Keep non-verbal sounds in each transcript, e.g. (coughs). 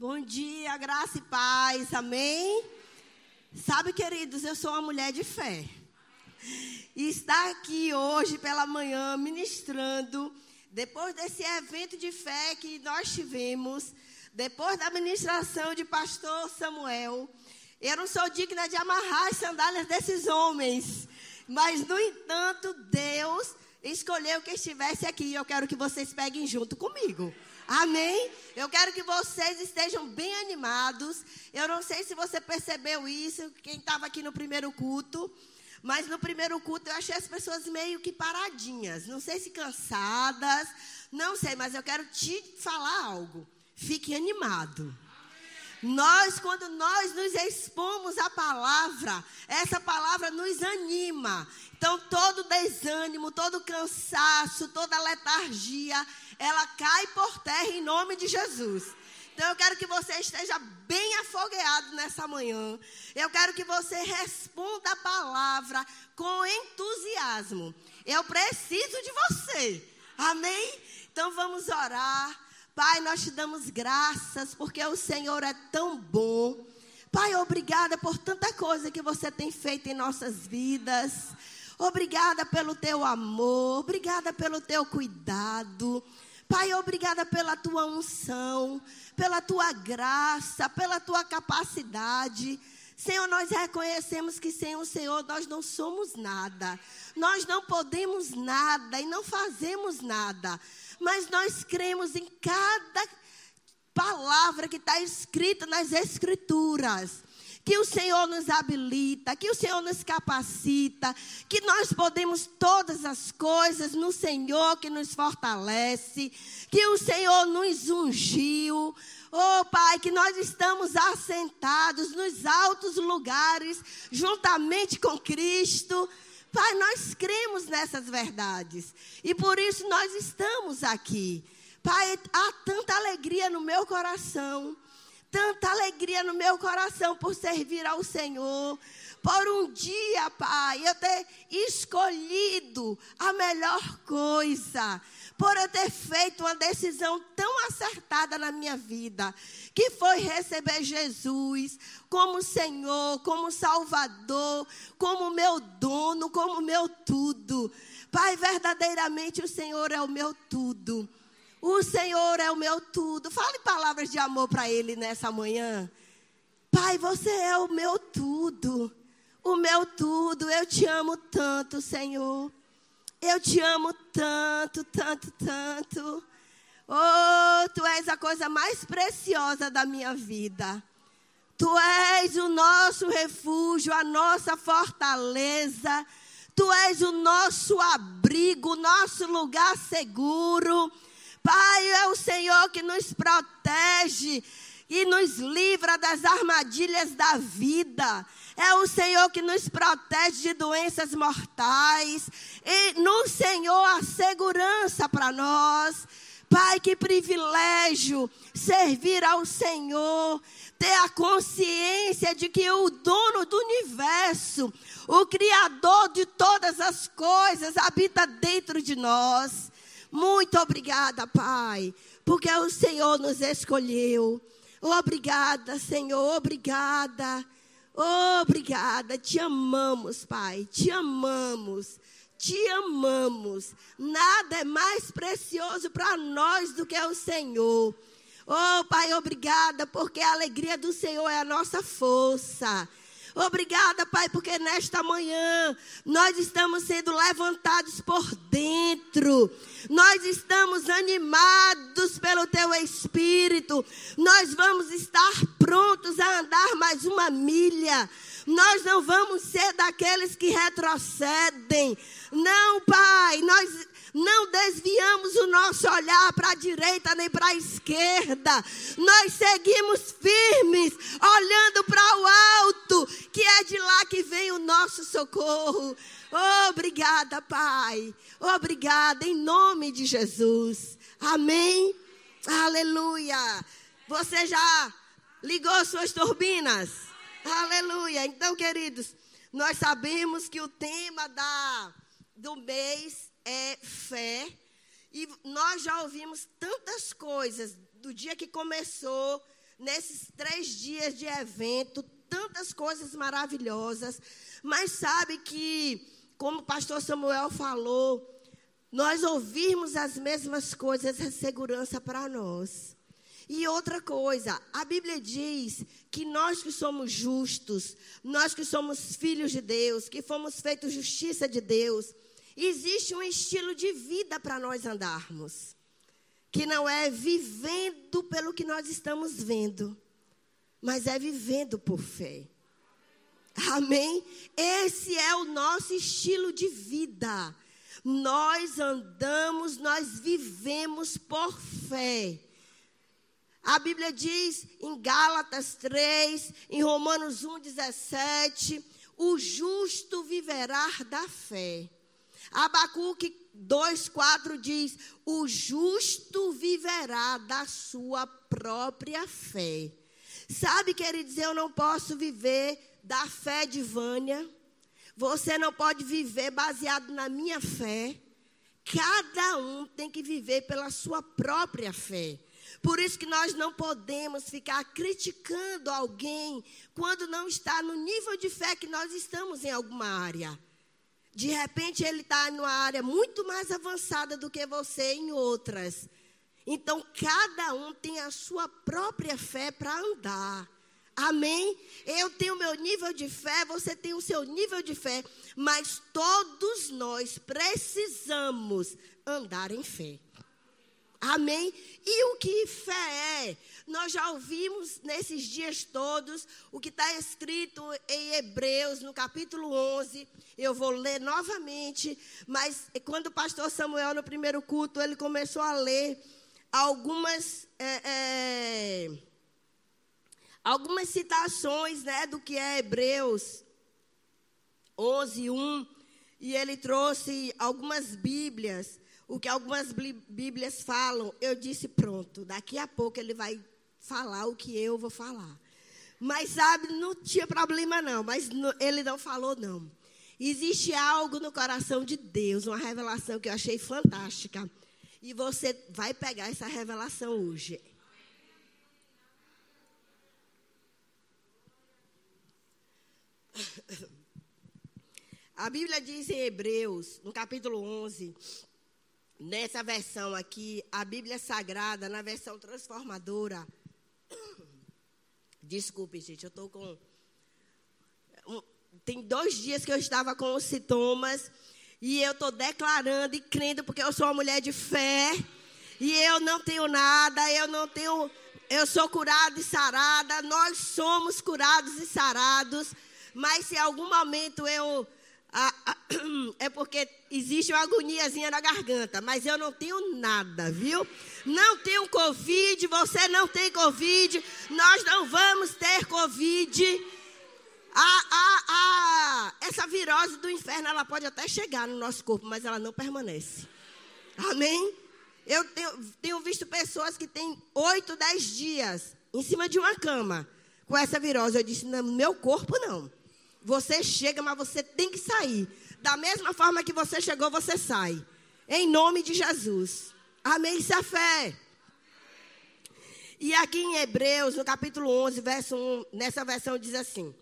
Bom dia, graça e paz, amém? Sabe, queridos, eu sou uma mulher de fé. E estar aqui hoje pela manhã ministrando, depois desse evento de fé que nós tivemos, depois da ministração de pastor Samuel, eu não sou digna de amarrar as sandálias desses homens, mas no entanto, Deus escolheu que estivesse aqui eu quero que vocês peguem junto comigo. Amém? Eu quero que vocês estejam bem animados. Eu não sei se você percebeu isso, quem estava aqui no primeiro culto. Mas no primeiro culto eu achei as pessoas meio que paradinhas. Não sei se cansadas. Não sei, mas eu quero te falar algo. Fique animado. Nós, quando nós nos expomos à palavra, essa palavra nos anima. Então, todo desânimo, todo cansaço, toda letargia, ela cai por terra em nome de Jesus. Então eu quero que você esteja bem afogueado nessa manhã. Eu quero que você responda a palavra com entusiasmo. Eu preciso de você. Amém? Então vamos orar. Pai, nós te damos graças porque o Senhor é tão bom. Pai, obrigada por tanta coisa que você tem feito em nossas vidas. Obrigada pelo teu amor, obrigada pelo teu cuidado. Pai, obrigada pela tua unção, pela tua graça, pela tua capacidade. Senhor, nós reconhecemos que sem o Senhor nós não somos nada. Nós não podemos nada e não fazemos nada. Mas nós cremos em cada palavra que está escrita nas Escrituras que o Senhor nos habilita, que o Senhor nos capacita, que nós podemos todas as coisas no Senhor que nos fortalece, que o Senhor nos ungiu. Oh, Pai, que nós estamos assentados nos altos lugares, juntamente com Cristo. Pai, nós cremos nessas verdades e por isso nós estamos aqui. Pai, há tanta alegria no meu coração tanta alegria no meu coração por servir ao Senhor. Por um dia, Pai, eu ter escolhido a melhor coisa. Por eu ter feito uma decisão tão acertada na minha vida, que foi receber Jesus como Senhor, como Salvador, como meu dono, como meu tudo. Pai, verdadeiramente o Senhor é o meu tudo. O Senhor é o meu tudo. Fale palavras de amor para Ele nessa manhã. Pai, você é o meu tudo. O meu tudo. Eu te amo tanto, Senhor. Eu te amo tanto, tanto, tanto. Oh, tu és a coisa mais preciosa da minha vida. Tu és o nosso refúgio, a nossa fortaleza. Tu és o nosso abrigo, nosso lugar seguro. Pai, é o Senhor que nos protege e nos livra das armadilhas da vida. É o Senhor que nos protege de doenças mortais. E no Senhor a segurança para nós. Pai, que privilégio servir ao Senhor, ter a consciência de que o dono do universo, o Criador de todas as coisas, habita dentro de nós. Muito obrigada, Pai, porque o Senhor nos escolheu. Obrigada, Senhor, obrigada. Obrigada, te amamos, Pai, te amamos, te amamos. Nada é mais precioso para nós do que o Senhor. Oh, Pai, obrigada, porque a alegria do Senhor é a nossa força. Obrigada, Pai, porque nesta manhã nós estamos sendo levantados por dentro. Nós estamos animados pelo Teu Espírito. Nós vamos estar prontos a andar mais uma milha. Nós não vamos ser daqueles que retrocedem. Não, Pai, nós não desviamos o nosso olhar para a direita nem para a esquerda. Nós seguimos firmes, olhando para o alto, que é de lá que vem o nosso socorro. Obrigada, Pai. Obrigada, em nome de Jesus. Amém. Aleluia. Você já ligou suas turbinas? Aleluia. Então, queridos, nós sabemos que o tema da, do mês é fé. E nós já ouvimos tantas coisas do dia que começou, nesses três dias de evento, tantas coisas maravilhosas. Mas sabe que, como o pastor Samuel falou, nós ouvirmos as mesmas coisas é segurança para nós. E outra coisa, a Bíblia diz que nós que somos justos, nós que somos filhos de Deus, que fomos feitos justiça de Deus, existe um estilo de vida para nós andarmos, que não é vivendo pelo que nós estamos vendo, mas é vivendo por fé. Amém? Esse é o nosso estilo de vida. Nós andamos, nós vivemos por fé. A Bíblia diz em Gálatas 3, em Romanos 1, 17: o justo viverá da fé. Abacuque 2,4 diz: o justo viverá da sua própria fé. Sabe, queridos, eu não posso viver da fé de Vânia. Você não pode viver baseado na minha fé. Cada um tem que viver pela sua própria fé. Por isso que nós não podemos ficar criticando alguém quando não está no nível de fé que nós estamos em alguma área. De repente ele está numa área muito mais avançada do que você em outras. Então cada um tem a sua própria fé para andar. Amém? Eu tenho meu nível de fé, você tem o seu nível de fé, mas todos nós precisamos andar em fé. Amém? E o que fé é? Nós já ouvimos nesses dias todos o que está escrito em Hebreus, no capítulo 11. Eu vou ler novamente, mas quando o pastor Samuel, no primeiro culto, ele começou a ler algumas. É, é, algumas citações né, do que é Hebreus 11, 1, e ele trouxe algumas Bíblias o que algumas Bíblias falam, eu disse pronto, daqui a pouco ele vai falar o que eu vou falar. Mas sabe, não tinha problema não, mas ele não falou não. Existe algo no coração de Deus, uma revelação que eu achei fantástica. E você vai pegar essa revelação hoje. A Bíblia diz em Hebreus, no capítulo 11, Nessa versão aqui, a Bíblia Sagrada, na versão transformadora. (coughs) Desculpe, gente, eu estou com. Tem dois dias que eu estava com os sintomas. E eu estou declarando e crendo, porque eu sou uma mulher de fé. E eu não tenho nada, eu não tenho. Eu sou curada e sarada. Nós somos curados e sarados. Mas se em algum momento eu ah, ah, (clears throat) é porque existe uma agoniazinha na garganta, mas eu não tenho nada, viu? Não tenho Covid, você não tem Covid, nós não vamos ter Covid. Ah, essa virose do inferno, ela pode até chegar no nosso corpo, mas ela não permanece. Amém? Eu tenho, tenho visto pessoas que têm oito, dez dias em cima de uma cama com essa virose. Eu disse, no meu corpo não. Você chega, mas você tem que sair. Da mesma forma que você chegou, você sai. Em nome de Jesus. Amém. Isso é fé. E aqui em Hebreus, no capítulo 11, verso 1, nessa versão diz assim: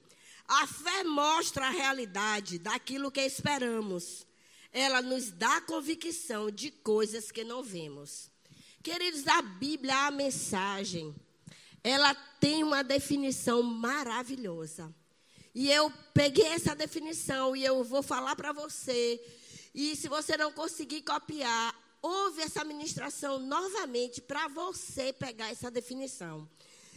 A fé mostra a realidade daquilo que esperamos. Ela nos dá convicção de coisas que não vemos. Queridos, a Bíblia, a mensagem, ela tem uma definição maravilhosa. E eu peguei essa definição e eu vou falar para você. E se você não conseguir copiar, ouve essa ministração novamente para você pegar essa definição.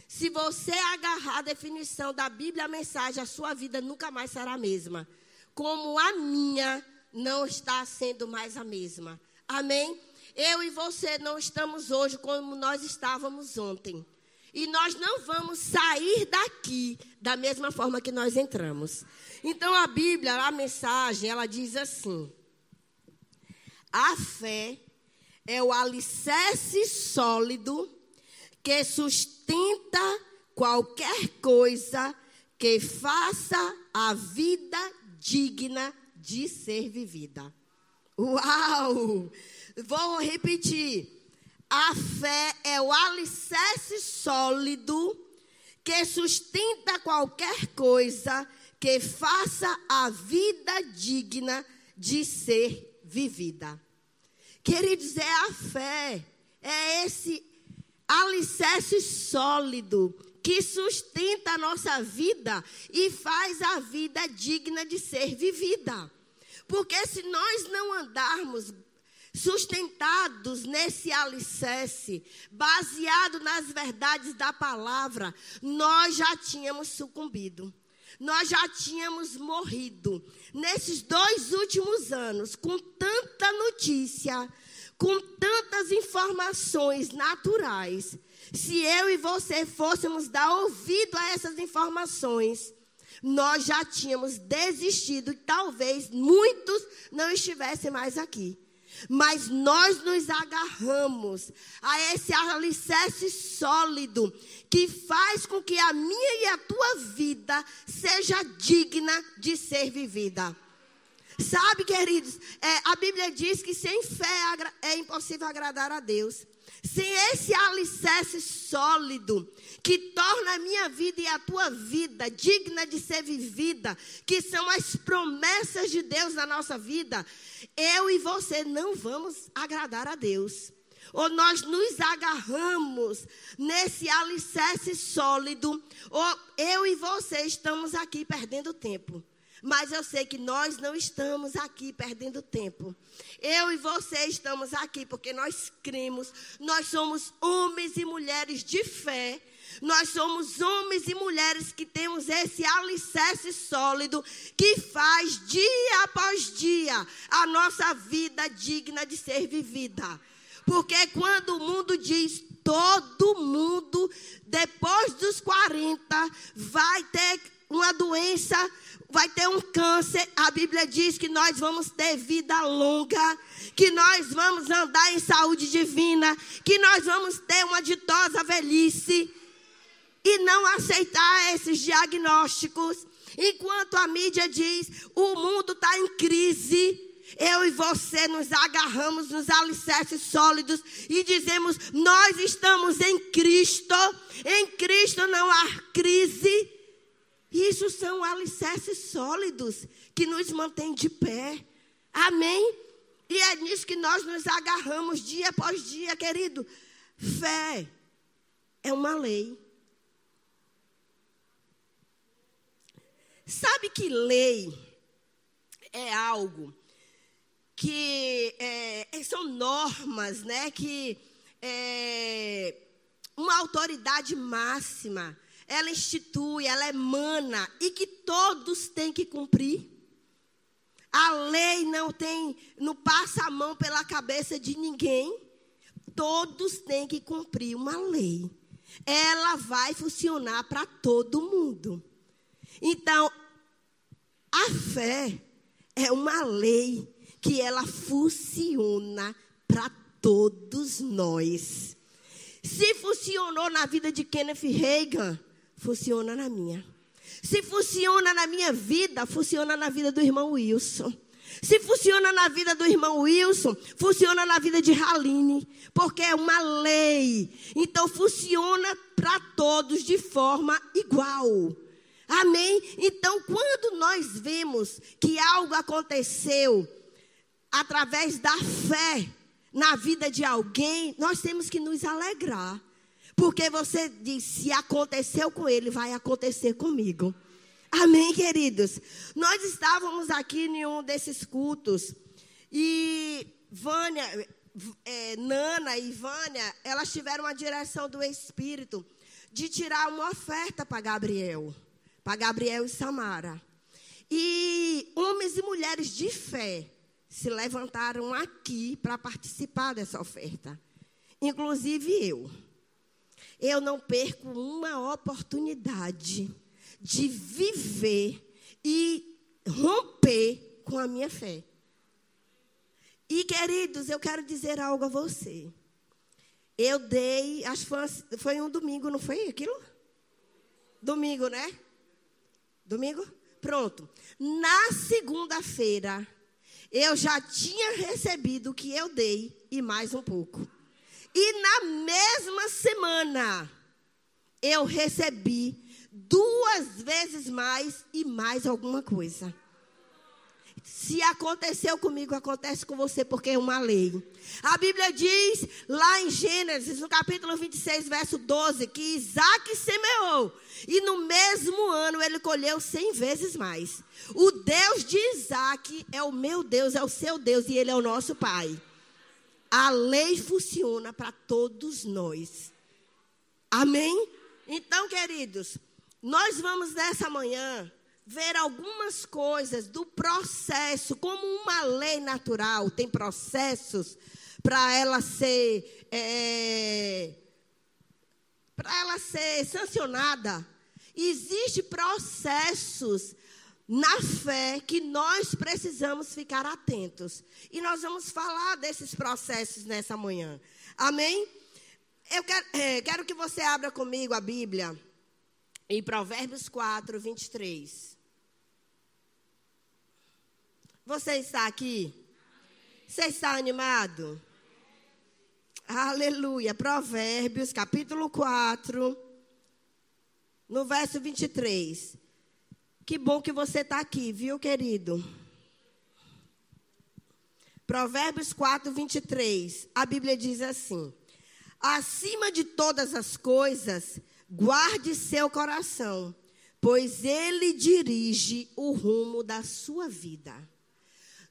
Se você agarrar a definição da Bíblia, a mensagem, a sua vida nunca mais será a mesma. Como a minha não está sendo mais a mesma. Amém? Eu e você não estamos hoje como nós estávamos ontem. E nós não vamos sair daqui da mesma forma que nós entramos. Então a Bíblia, a mensagem, ela diz assim: A fé é o alicerce sólido que sustenta qualquer coisa que faça a vida digna de ser vivida. Uau! Vou repetir. A fé é o alicerce sólido que sustenta qualquer coisa que faça a vida digna de ser vivida. Queridos, é a fé, é esse alicerce sólido que sustenta a nossa vida e faz a vida digna de ser vivida. Porque se nós não andarmos sustentados nesse alicerce, baseado nas verdades da palavra, nós já tínhamos sucumbido nós já tínhamos morrido. Nesses dois últimos anos, com tanta notícia, com tantas informações naturais, se eu e você fôssemos dar ouvido a essas informações, nós já tínhamos desistido e talvez muitos não estivessem mais aqui. Mas nós nos agarramos a esse alicerce sólido que faz com que a minha e a tua vida seja digna de ser vivida. Sabe, queridos, é, a Bíblia diz que sem fé é impossível agradar a Deus. Sem esse alicerce sólido que torna a minha vida e a tua vida digna de ser vivida, que são as promessas de Deus na nossa vida, eu e você não vamos agradar a Deus. Ou nós nos agarramos nesse alicerce sólido, ou eu e você estamos aqui perdendo tempo. Mas eu sei que nós não estamos aqui perdendo tempo. Eu e você estamos aqui porque nós cremos, nós somos homens e mulheres de fé. Nós somos homens e mulheres que temos esse alicerce sólido que faz dia após dia a nossa vida digna de ser vivida. Porque quando o mundo diz todo mundo, depois dos 40, vai ter uma doença, vai ter um câncer. A Bíblia diz que nós vamos ter vida longa, que nós vamos andar em saúde divina, que nós vamos ter uma ditosa velhice. E não aceitar esses diagnósticos. Enquanto a mídia diz, o mundo está em crise. Eu e você nos agarramos nos alicerces sólidos e dizemos: Nós estamos em Cristo, em Cristo não há crise. Isso são alicerces sólidos que nos mantêm de pé. Amém? E é nisso que nós nos agarramos dia após dia, querido. Fé é uma lei. Sabe que lei é algo que é, são normas, né? Que é uma autoridade máxima ela institui, ela emana e que todos têm que cumprir. A lei não tem, não passa a mão pela cabeça de ninguém. Todos têm que cumprir uma lei. Ela vai funcionar para todo mundo. Então, a fé é uma lei que ela funciona para todos nós. Se funcionou na vida de Kenneth Reagan, funciona na minha. Se funciona na minha vida, funciona na vida do irmão Wilson. Se funciona na vida do irmão Wilson, funciona na vida de Haline, porque é uma lei. Então funciona para todos de forma igual. Amém? Então, quando nós vemos que algo aconteceu através da fé na vida de alguém, nós temos que nos alegrar. Porque você diz: se aconteceu com ele, vai acontecer comigo. Amém, queridos? Nós estávamos aqui em um desses cultos e Vânia, é, Nana e Vânia, elas tiveram a direção do Espírito de tirar uma oferta para Gabriel, para Gabriel e Samara. E homens e mulheres de fé se levantaram aqui para participar dessa oferta, inclusive eu eu não perco uma oportunidade de viver e romper com a minha fé. E, queridos, eu quero dizer algo a você. Eu dei, acho que foi, foi um domingo, não foi aquilo? Domingo, né? Domingo? Pronto. Na segunda-feira, eu já tinha recebido o que eu dei e mais um pouco. E na mesma semana, eu recebi duas vezes mais e mais alguma coisa. Se aconteceu comigo, acontece com você, porque é uma lei. A Bíblia diz lá em Gênesis, no capítulo 26, verso 12, que Isaac semeou. E no mesmo ano ele colheu cem vezes mais. O Deus de Isaac é o meu Deus, é o seu Deus e ele é o nosso Pai. A lei funciona para todos nós. Amém? Então, queridos, nós vamos nessa manhã ver algumas coisas do processo, como uma lei natural tem processos para ela ser é, para ela ser sancionada. Existem processos na fé que nós precisamos ficar atentos. E nós vamos falar desses processos nessa manhã. Amém? Eu quero, é, quero que você abra comigo a Bíblia em Provérbios 4, 23. Você está aqui? Você está animado? Aleluia. Provérbios, capítulo 4, no verso 23. Que bom que você está aqui, viu, querido? Provérbios 4, 23. A Bíblia diz assim: Acima de todas as coisas, guarde seu coração, pois ele dirige o rumo da sua vida.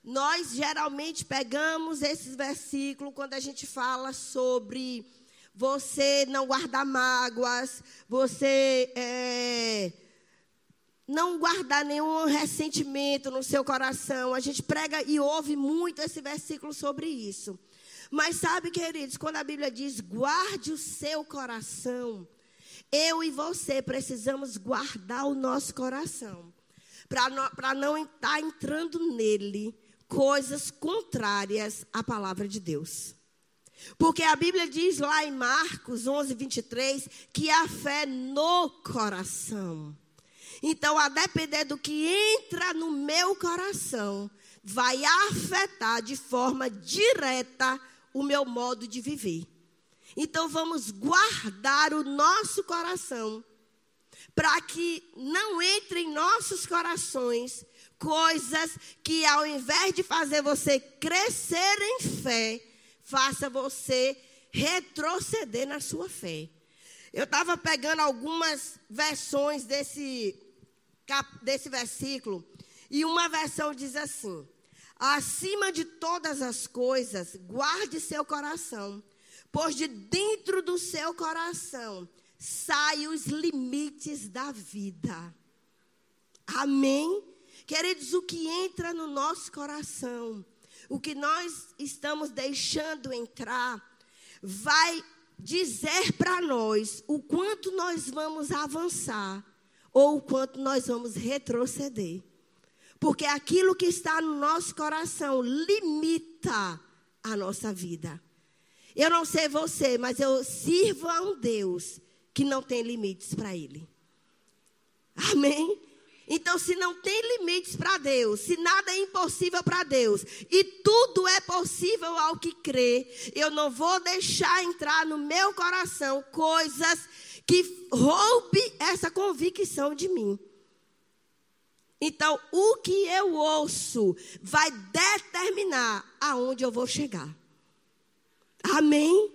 Nós geralmente pegamos esses versículos quando a gente fala sobre você não guardar mágoas, você é, não guardar nenhum ressentimento no seu coração. A gente prega e ouve muito esse versículo sobre isso. Mas sabe, queridos, quando a Bíblia diz guarde o seu coração, eu e você precisamos guardar o nosso coração. Para não estar tá entrando nele coisas contrárias à palavra de Deus. Porque a Bíblia diz lá em Marcos 11, 23, que a fé no coração. Então, a depender do que entra no meu coração, vai afetar de forma direta o meu modo de viver. Então, vamos guardar o nosso coração, para que não entre em nossos corações coisas que ao invés de fazer você crescer em fé, faça você retroceder na sua fé. Eu estava pegando algumas versões desse, desse versículo, e uma versão diz assim: Acima de todas as coisas, guarde seu coração, pois de dentro do seu coração saem os limites da vida. Amém? Queridos, o que entra no nosso coração, o que nós estamos deixando entrar, vai dizer para nós o quanto nós vamos avançar ou o quanto nós vamos retroceder. Porque aquilo que está no nosso coração limita a nossa vida. Eu não sei você, mas eu sirvo a um Deus que não tem limites para ele. Amém? Então, se não tem limites para Deus, se nada é impossível para Deus, e tudo é possível ao que crê, eu não vou deixar entrar no meu coração coisas que roube essa convicção de mim. Então, o que eu ouço vai determinar aonde eu vou chegar. Amém?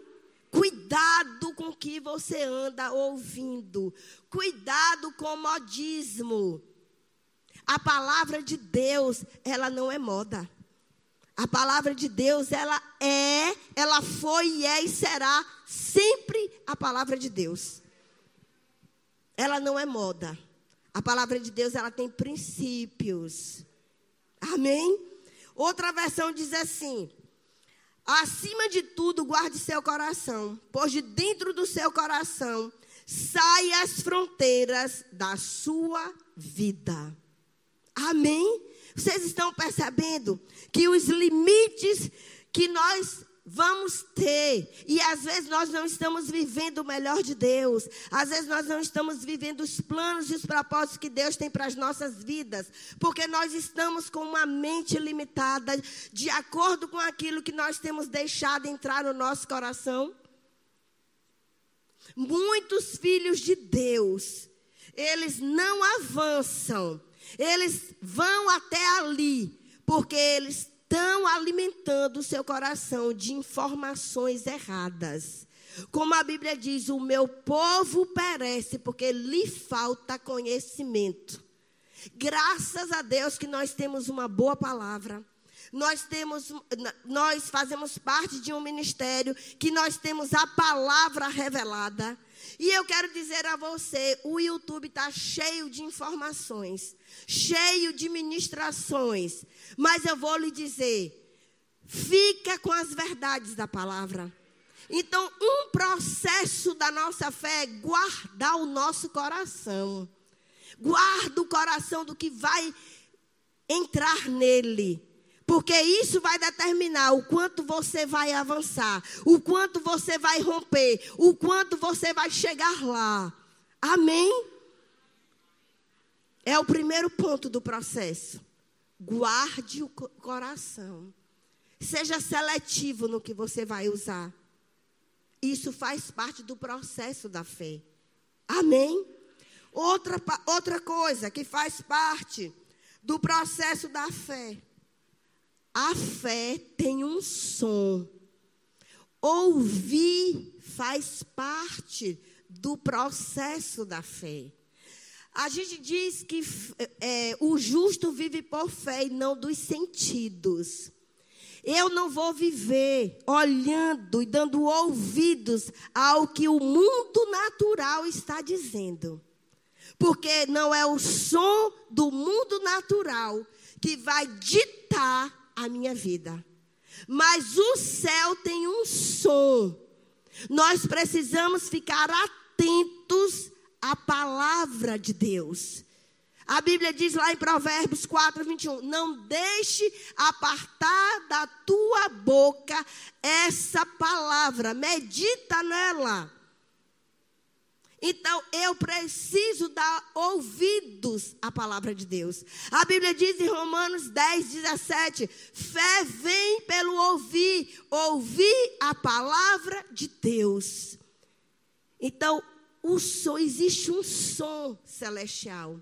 Cuidado com o que você anda ouvindo. Cuidado com o modismo. A palavra de Deus, ela não é moda. A palavra de Deus, ela é, ela foi é e será sempre a palavra de Deus. Ela não é moda. A palavra de Deus, ela tem princípios. Amém? Outra versão diz assim: Acima de tudo, guarde seu coração, pois de dentro do seu coração saem as fronteiras da sua vida. Amém? Vocês estão percebendo que os limites que nós vamos ter, e às vezes nós não estamos vivendo o melhor de Deus, às vezes nós não estamos vivendo os planos e os propósitos que Deus tem para as nossas vidas, porque nós estamos com uma mente limitada, de acordo com aquilo que nós temos deixado entrar no nosso coração. Muitos filhos de Deus, eles não avançam, eles vão até ali, porque eles estão alimentando o seu coração de informações erradas. Como a Bíblia diz, o meu povo perece porque lhe falta conhecimento. Graças a Deus que nós temos uma boa palavra. Nós temos, nós fazemos parte de um ministério que nós temos a palavra revelada. E eu quero dizer a você, o YouTube está cheio de informações, cheio de ministrações. Mas eu vou lhe dizer, fica com as verdades da palavra. Então, um processo da nossa fé é guardar o nosso coração. Guarda o coração do que vai entrar nele. Porque isso vai determinar o quanto você vai avançar, o quanto você vai romper, o quanto você vai chegar lá. Amém? É o primeiro ponto do processo. Guarde o coração. Seja seletivo no que você vai usar. Isso faz parte do processo da fé. Amém? Outra, outra coisa que faz parte do processo da fé. A fé tem um som. Ouvir faz parte do processo da fé. A gente diz que é, o justo vive por fé e não dos sentidos. Eu não vou viver olhando e dando ouvidos ao que o mundo natural está dizendo. Porque não é o som do mundo natural que vai ditar a minha vida. Mas o céu tem um som. Nós precisamos ficar atentos à palavra de Deus. A Bíblia diz lá em Provérbios 4, 21: Não deixe apartar da tua boca essa palavra, medita nela. Então, eu preciso dar ouvidos à palavra de Deus. A Bíblia diz em Romanos 10, 17: Fé vem pelo ouvir, ouvir a palavra de Deus. Então, o som, existe um som celestial.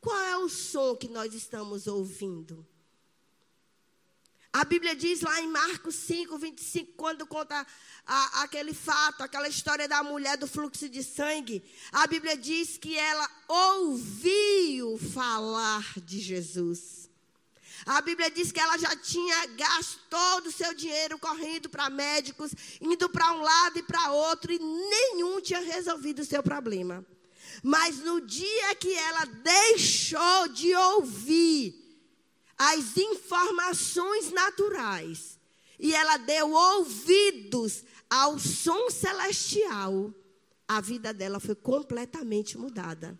Qual é o som que nós estamos ouvindo? A Bíblia diz lá em Marcos 5, 25, quando conta a, aquele fato, aquela história da mulher do fluxo de sangue, a Bíblia diz que ela ouviu falar de Jesus. A Bíblia diz que ela já tinha gasto todo o seu dinheiro correndo para médicos, indo para um lado e para outro, e nenhum tinha resolvido o seu problema. Mas no dia que ela deixou de ouvir as informações naturais e ela deu ouvidos ao som celestial, a vida dela foi completamente mudada.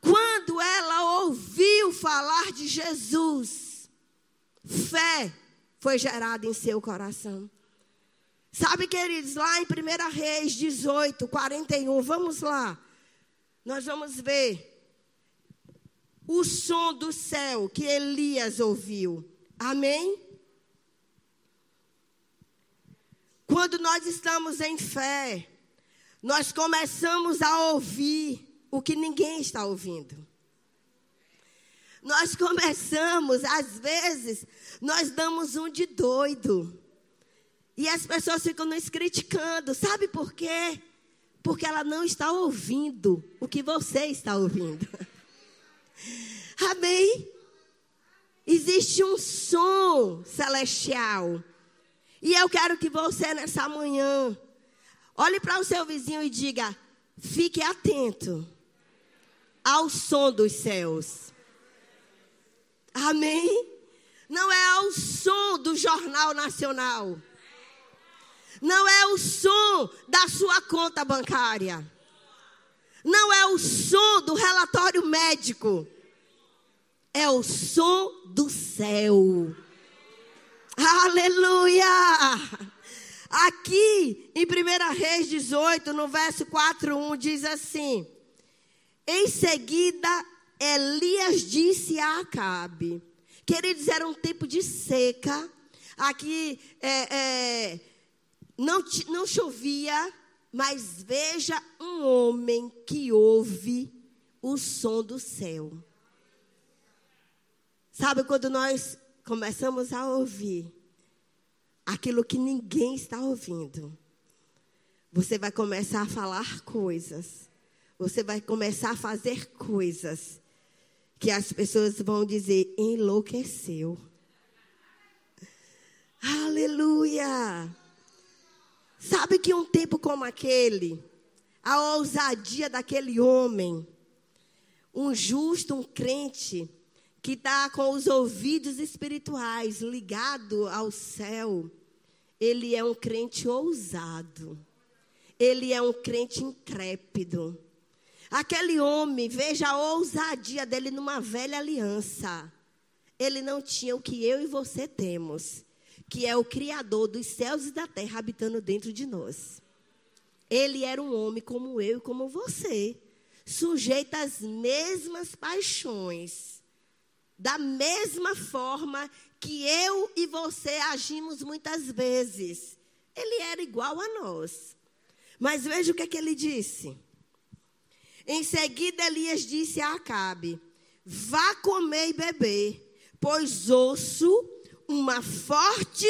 Quando ela ouviu falar de Jesus, fé foi gerada em seu coração. Sabe, queridos, lá em 1 Reis 18, 41, vamos lá nós vamos ver o som do céu que Elias ouviu. Amém? Quando nós estamos em fé, nós começamos a ouvir o que ninguém está ouvindo. Nós começamos, às vezes, nós damos um de doido. E as pessoas ficam nos criticando. Sabe por quê? Porque ela não está ouvindo o que você está ouvindo. (laughs) Amém? Existe um som celestial. E eu quero que você, nessa manhã, olhe para o seu vizinho e diga: fique atento ao som dos céus. Amém? Não é ao som do Jornal Nacional não é o som da sua conta bancária. Não é o som do relatório médico. É o som do céu. Aleluia! Aqui em 1 Reis 18, no verso 4, 1, diz assim: Em seguida, Elias disse a Acabe. Queridos, era um tempo de seca. Aqui é, é não, não chovia, mas veja um homem que ouve o som do céu. Sabe quando nós começamos a ouvir aquilo que ninguém está ouvindo? Você vai começar a falar coisas. Você vai começar a fazer coisas que as pessoas vão dizer enlouqueceu. Aleluia! Sabe que um tempo como aquele, a ousadia daquele homem, um justo, um crente, que está com os ouvidos espirituais ligados ao céu, ele é um crente ousado. Ele é um crente intrépido. Aquele homem, veja a ousadia dele numa velha aliança. Ele não tinha o que eu e você temos que é o Criador dos céus e da terra habitando dentro de nós. Ele era um homem como eu e como você, sujeito às mesmas paixões, da mesma forma que eu e você agimos muitas vezes. Ele era igual a nós. Mas veja o que, é que ele disse. Em seguida, Elias disse a Acabe: Vá comer e beber, pois ouço uma forte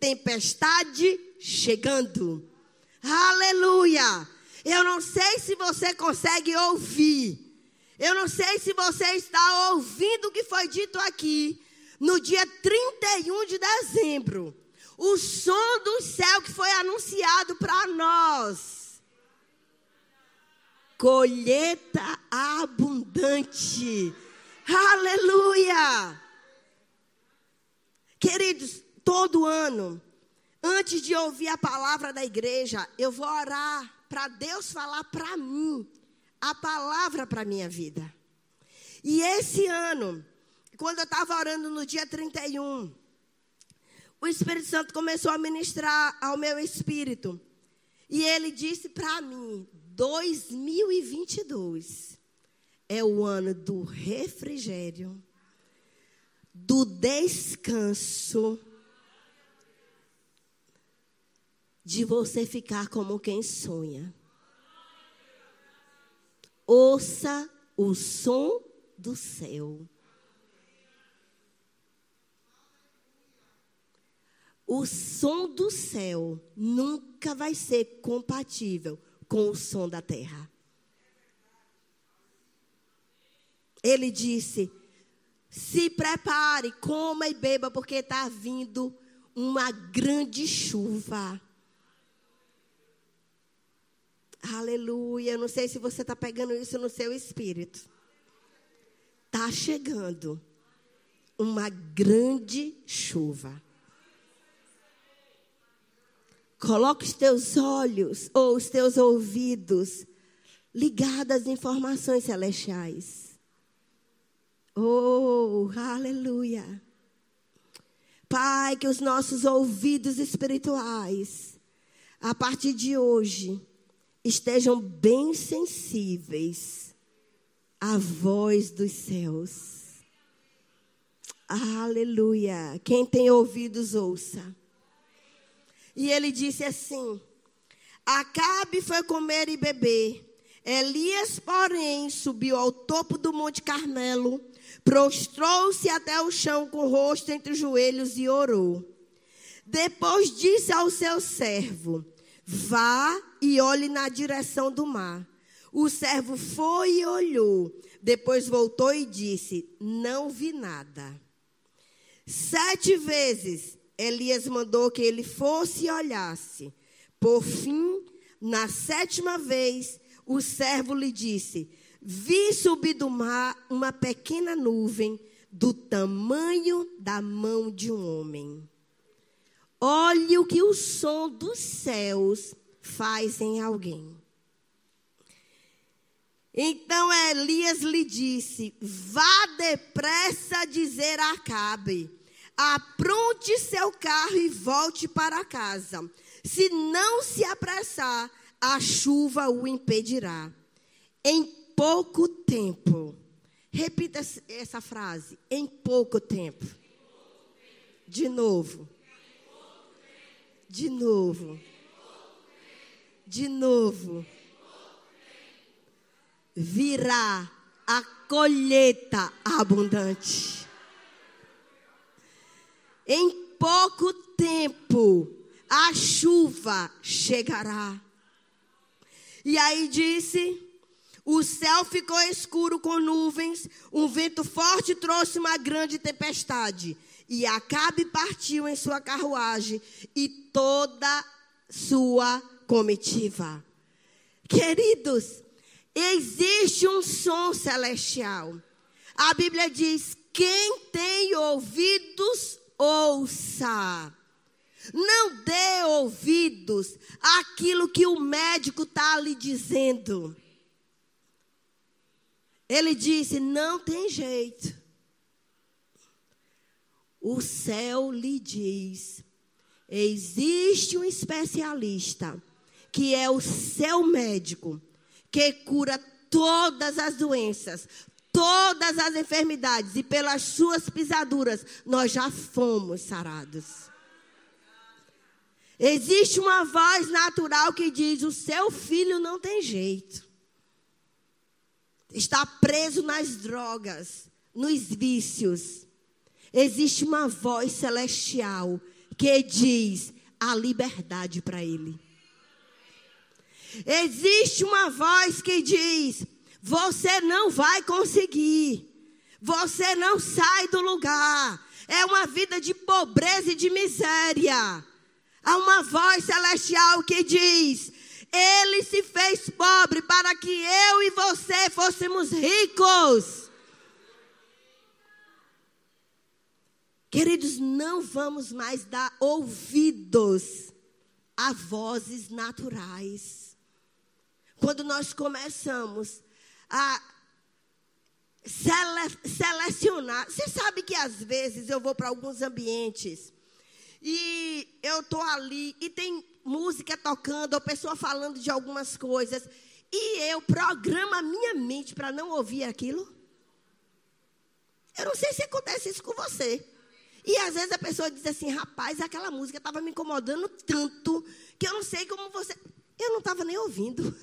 tempestade chegando. Aleluia! Eu não sei se você consegue ouvir. Eu não sei se você está ouvindo o que foi dito aqui no dia 31 de dezembro. O som do céu que foi anunciado para nós. Colheita abundante. Aleluia! Queridos, todo ano, antes de ouvir a palavra da igreja, eu vou orar para Deus falar para mim a palavra para minha vida. E esse ano, quando eu estava orando no dia 31, o Espírito Santo começou a ministrar ao meu espírito. E ele disse para mim: 2022 é o ano do refrigério do descanso de você ficar como quem sonha. Ouça o som do céu. O som do céu nunca vai ser compatível com o som da terra. Ele disse: se prepare, coma e beba, porque está vindo uma grande chuva. Aleluia. Não sei se você está pegando isso no seu espírito. Está chegando uma grande chuva. Coloque os teus olhos ou os teus ouvidos ligados às informações celestiais. Oh, aleluia. Pai, que os nossos ouvidos espirituais, a partir de hoje, estejam bem sensíveis à voz dos céus. Aleluia. Quem tem ouvidos, ouça. E ele disse assim: Acabe foi comer e beber. Elias, porém, subiu ao topo do Monte Carmelo prostrou-se até o chão com o rosto entre os joelhos e orou. Depois disse ao seu servo: Vá e olhe na direção do mar. O servo foi e olhou. Depois voltou e disse: Não vi nada. Sete vezes Elias mandou que ele fosse e olhasse. Por fim, na sétima vez, o servo lhe disse: vi subir do mar uma pequena nuvem do tamanho da mão de um homem. Olhe o que o som dos céus faz em alguém. Então Elias lhe disse: Vá depressa dizer a Acabe: apronte seu carro e volte para casa. Se não se apressar, a chuva o impedirá. Em pouco tempo. Repita essa frase. Em pouco tempo. De novo. De novo. de novo virá a colheita abundante. Em pouco tempo a chuva chegará. E aí disse: o céu ficou escuro com nuvens, um vento forte trouxe uma grande tempestade. E Acabe partiu em sua carruagem e toda sua comitiva. Queridos, existe um som celestial. A Bíblia diz: quem tem ouvidos, ouça. Não dê ouvidos àquilo que o médico está lhe dizendo. Ele disse: não tem jeito. O céu lhe diz: existe um especialista, que é o seu médico, que cura todas as doenças, todas as enfermidades, e pelas suas pisaduras nós já fomos sarados. Existe uma voz natural que diz: o seu filho não tem jeito. Está preso nas drogas, nos vícios. Existe uma voz celestial que diz a liberdade para ele. Existe uma voz que diz: você não vai conseguir. Você não sai do lugar. É uma vida de pobreza e de miséria. Há uma voz celestial que diz: Ele se fez pobre para que eu e você fôssemos ricos. Queridos, não vamos mais dar ouvidos a vozes naturais. Quando nós começamos a sele selecionar, você sabe que às vezes eu vou para alguns ambientes e eu tô ali e tem música tocando, ou pessoa falando de algumas coisas, e eu programo a minha mente para não ouvir aquilo. Eu não sei se acontece isso com você. E às vezes a pessoa diz assim, rapaz, aquela música estava me incomodando tanto que eu não sei como você. Eu não estava nem ouvindo.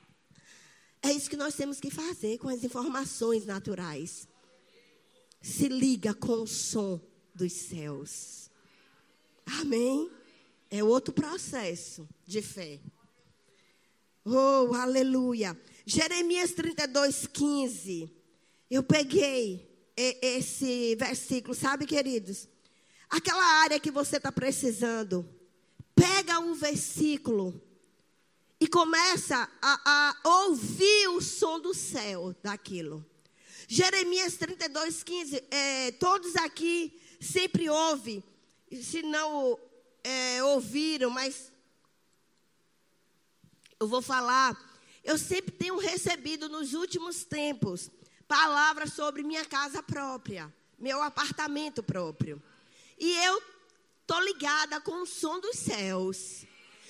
(laughs) é isso que nós temos que fazer com as informações naturais. Se liga com o som dos céus. Amém? É outro processo de fé. Oh, aleluia. Jeremias 32, 15. Eu peguei esse versículo, sabe, queridos? Aquela área que você está precisando. Pega um versículo e começa a, a, ouvir o som do céu daquilo. Jeremias 32, 15. É, todos aqui sempre ouvem se não é, ouviram, mas eu vou falar. Eu sempre tenho recebido nos últimos tempos palavras sobre minha casa própria, meu apartamento próprio. E eu tô ligada com o som dos céus.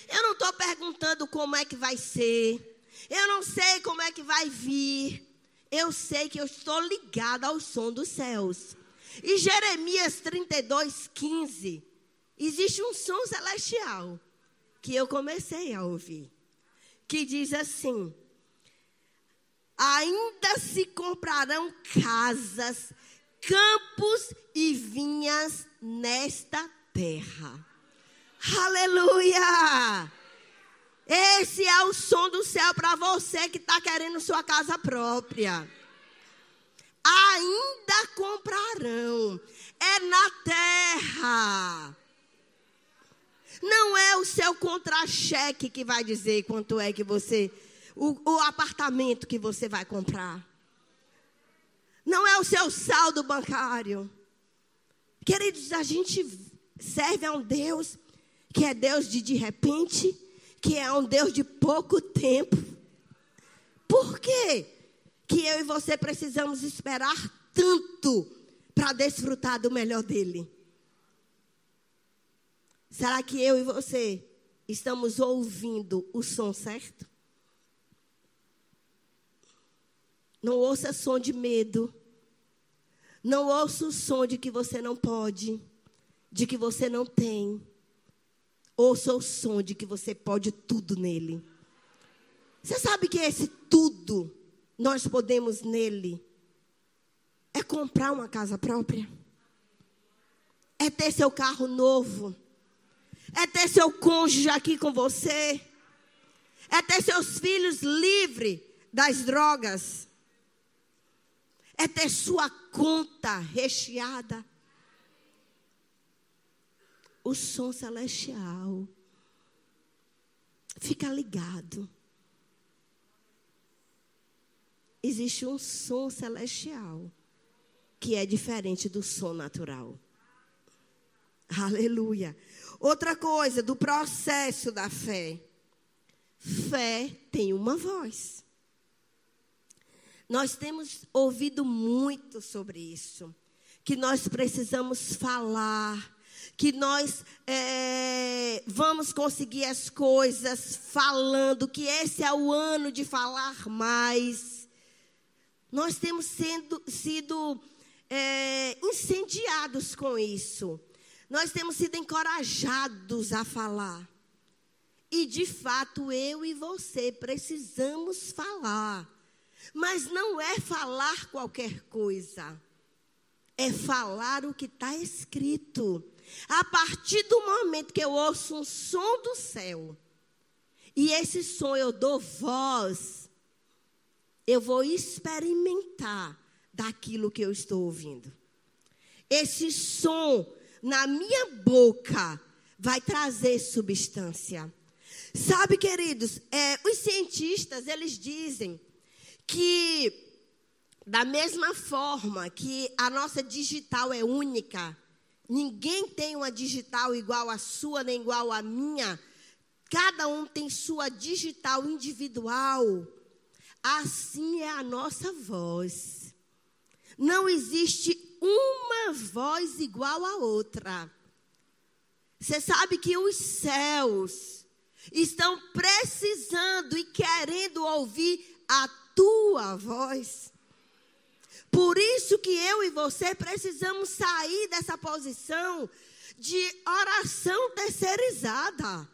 Eu não estou perguntando como é que vai ser. Eu não sei como é que vai vir. Eu sei que eu estou ligada ao som dos céus. E Jeremias 32, 15, existe um som celestial que eu comecei a ouvir, que diz assim: ainda se comprarão casas, campos e vinhas nesta terra. Aleluia! Esse é o som do céu para você que está querendo sua casa própria ainda comprarão. É na terra. Não é o seu contra-cheque que vai dizer quanto é que você. O, o apartamento que você vai comprar. Não é o seu saldo bancário. Queridos, a gente serve a um Deus que é Deus de de repente, que é um Deus de pouco tempo. Por quê? que eu e você precisamos esperar tanto para desfrutar do melhor dele? Será que eu e você estamos ouvindo o som certo? Não ouça som de medo. Não ouça o som de que você não pode, de que você não tem. ouça o som de que você pode tudo nele. Você sabe que esse tudo nós podemos nele é comprar uma casa própria, é ter seu carro novo, é ter seu cônjuge aqui com você, é ter seus filhos livres das drogas, é ter sua conta recheada. O som celestial. Fica ligado. Existe um som celestial que é diferente do som natural. Aleluia. Outra coisa do processo da fé. Fé tem uma voz. Nós temos ouvido muito sobre isso. Que nós precisamos falar, que nós é, vamos conseguir as coisas falando, que esse é o ano de falar mais. Nós temos sendo, sido é, incendiados com isso. Nós temos sido encorajados a falar. E de fato, eu e você precisamos falar. Mas não é falar qualquer coisa. É falar o que está escrito. A partir do momento que eu ouço um som do céu, e esse som eu dou voz, eu vou experimentar daquilo que eu estou ouvindo. Esse som na minha boca vai trazer substância. Sabe, queridos, é, os cientistas, eles dizem que da mesma forma que a nossa digital é única, ninguém tem uma digital igual à sua nem igual à minha. Cada um tem sua digital individual. Assim é a nossa voz. Não existe uma voz igual à outra. Você sabe que os céus estão precisando e querendo ouvir a tua voz. Por isso que eu e você precisamos sair dessa posição de oração terceirizada.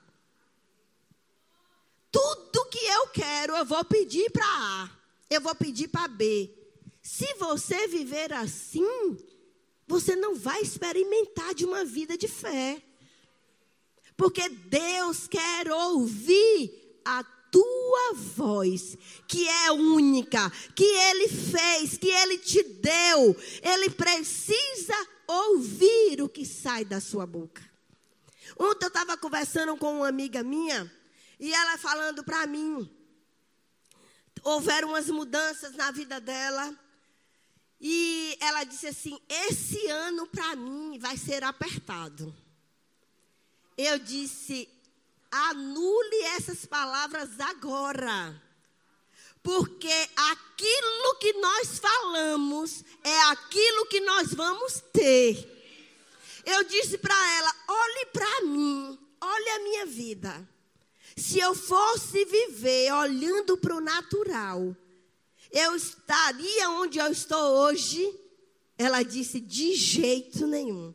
Tudo que eu quero, eu vou pedir para A, eu vou pedir para B. Se você viver assim, você não vai experimentar de uma vida de fé. Porque Deus quer ouvir a tua voz, que é única, que Ele fez, que Ele te deu. Ele precisa ouvir o que sai da sua boca. Ontem eu estava conversando com uma amiga minha e ela falando para mim. Houveram umas mudanças na vida dela. E ela disse assim: Esse ano para mim vai ser apertado. Eu disse: Anule essas palavras agora. Porque aquilo que nós falamos é aquilo que nós vamos ter. Eu disse para ela: olhe para mim, olhe a minha vida. Se eu fosse viver olhando para o natural, eu estaria onde eu estou hoje? Ela disse: de jeito nenhum.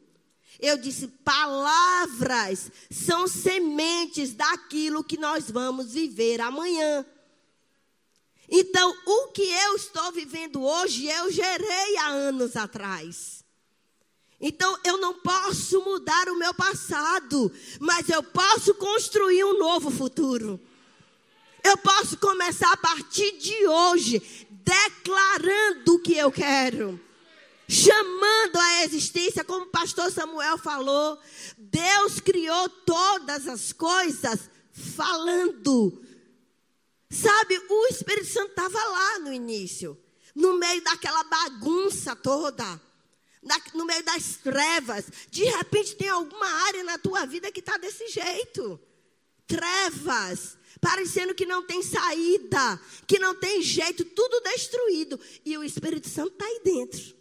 Eu disse: palavras são sementes daquilo que nós vamos viver amanhã. Então, o que eu estou vivendo hoje, eu gerei há anos atrás. Então, eu não posso mudar o meu passado, mas eu posso construir um novo futuro. Eu posso começar a partir de hoje, declarando o que eu quero. Chamando a existência, como o pastor Samuel falou, Deus criou todas as coisas falando. Sabe, o Espírito Santo estava lá no início, no meio daquela bagunça toda, no meio das trevas. De repente tem alguma área na tua vida que está desse jeito trevas, parecendo que não tem saída, que não tem jeito, tudo destruído. E o Espírito Santo está aí dentro.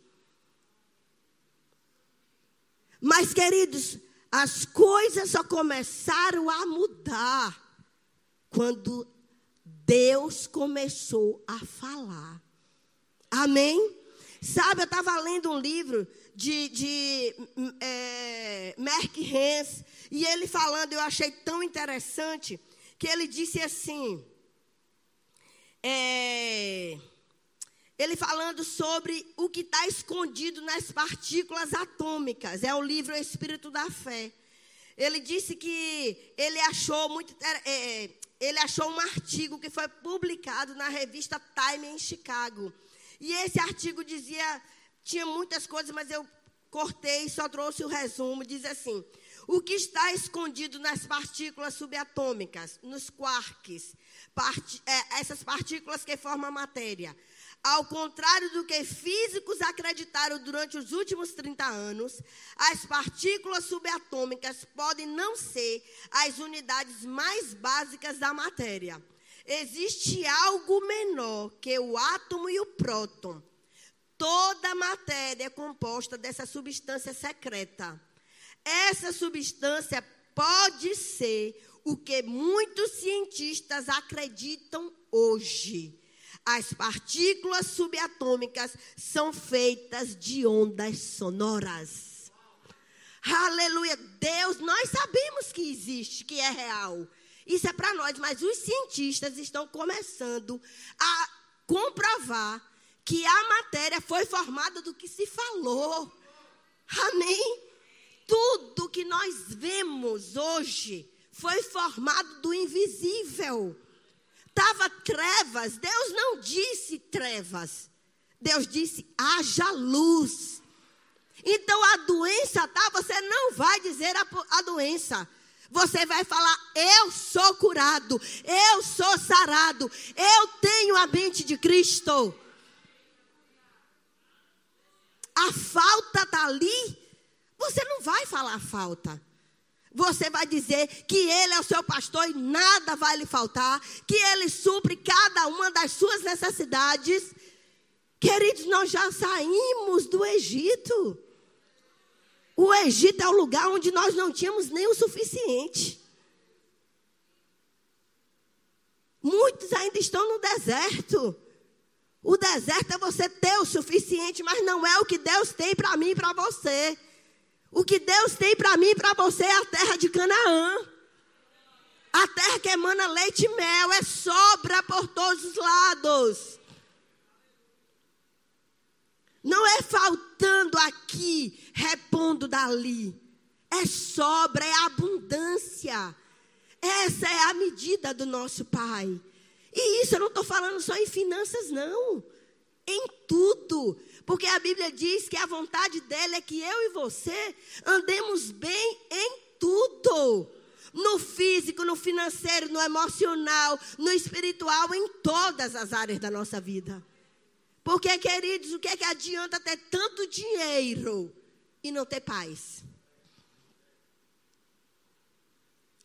Mas, queridos, as coisas só começaram a mudar quando Deus começou a falar. Amém? Sabe, eu estava lendo um livro de, de é, Merck Hens, e ele falando, eu achei tão interessante, que ele disse assim, é, ele falando sobre o que está escondido nas partículas atômicas, é o livro Espírito da Fé. Ele disse que ele achou muito, é, ele achou um artigo que foi publicado na revista Time em Chicago. E esse artigo dizia, tinha muitas coisas, mas eu cortei, só trouxe o resumo. Diz assim: o que está escondido nas partículas subatômicas, nos quarks, part, é, essas partículas que formam a matéria. Ao contrário do que físicos acreditaram durante os últimos 30 anos, as partículas subatômicas podem não ser as unidades mais básicas da matéria. Existe algo menor que o átomo e o próton. Toda a matéria é composta dessa substância secreta. Essa substância pode ser o que muitos cientistas acreditam hoje as partículas subatômicas são feitas de ondas sonoras. Aleluia. Deus, nós sabemos que existe, que é real. Isso é para nós, mas os cientistas estão começando a comprovar que a matéria foi formada do que se falou. Amém? Tudo que nós vemos hoje foi formado do invisível. Estava trevas. Deus não disse trevas. Deus disse haja luz. Então a doença tá, você não vai dizer a, a doença. Você vai falar: Eu sou curado, eu sou sarado, eu tenho a mente de Cristo. A falta está ali. Você não vai falar falta você vai dizer que Ele é o seu pastor e nada vai lhe faltar, que Ele supre cada uma das suas necessidades. Queridos, nós já saímos do Egito. O Egito é o lugar onde nós não tínhamos nem o suficiente. Muitos ainda estão no deserto. O deserto é você ter o suficiente, mas não é o que Deus tem para mim e para você. O que Deus tem para mim e para você é a terra de Canaã. A terra que emana leite e mel, é sobra por todos os lados. Não é faltando aqui, repondo dali. É sobra, é abundância. Essa é a medida do nosso Pai. E isso eu não estou falando só em finanças, não. Em tudo. Porque a Bíblia diz que a vontade dele é que eu e você andemos bem em tudo. No físico, no financeiro, no emocional, no espiritual, em todas as áreas da nossa vida. Porque, queridos, o que é que adianta ter tanto dinheiro e não ter paz?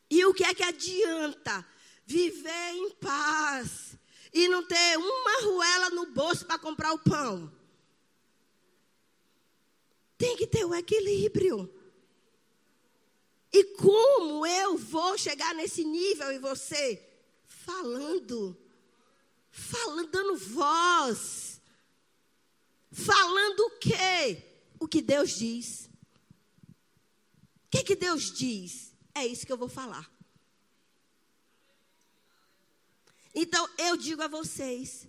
E o que é que adianta viver em paz e não ter uma ruela no bolso para comprar o pão? Tem que ter o equilíbrio. E como eu vou chegar nesse nível e você? Falando. Falando, dando voz. Falando o quê? O que Deus diz. O que, que Deus diz? É isso que eu vou falar. Então, eu digo a vocês,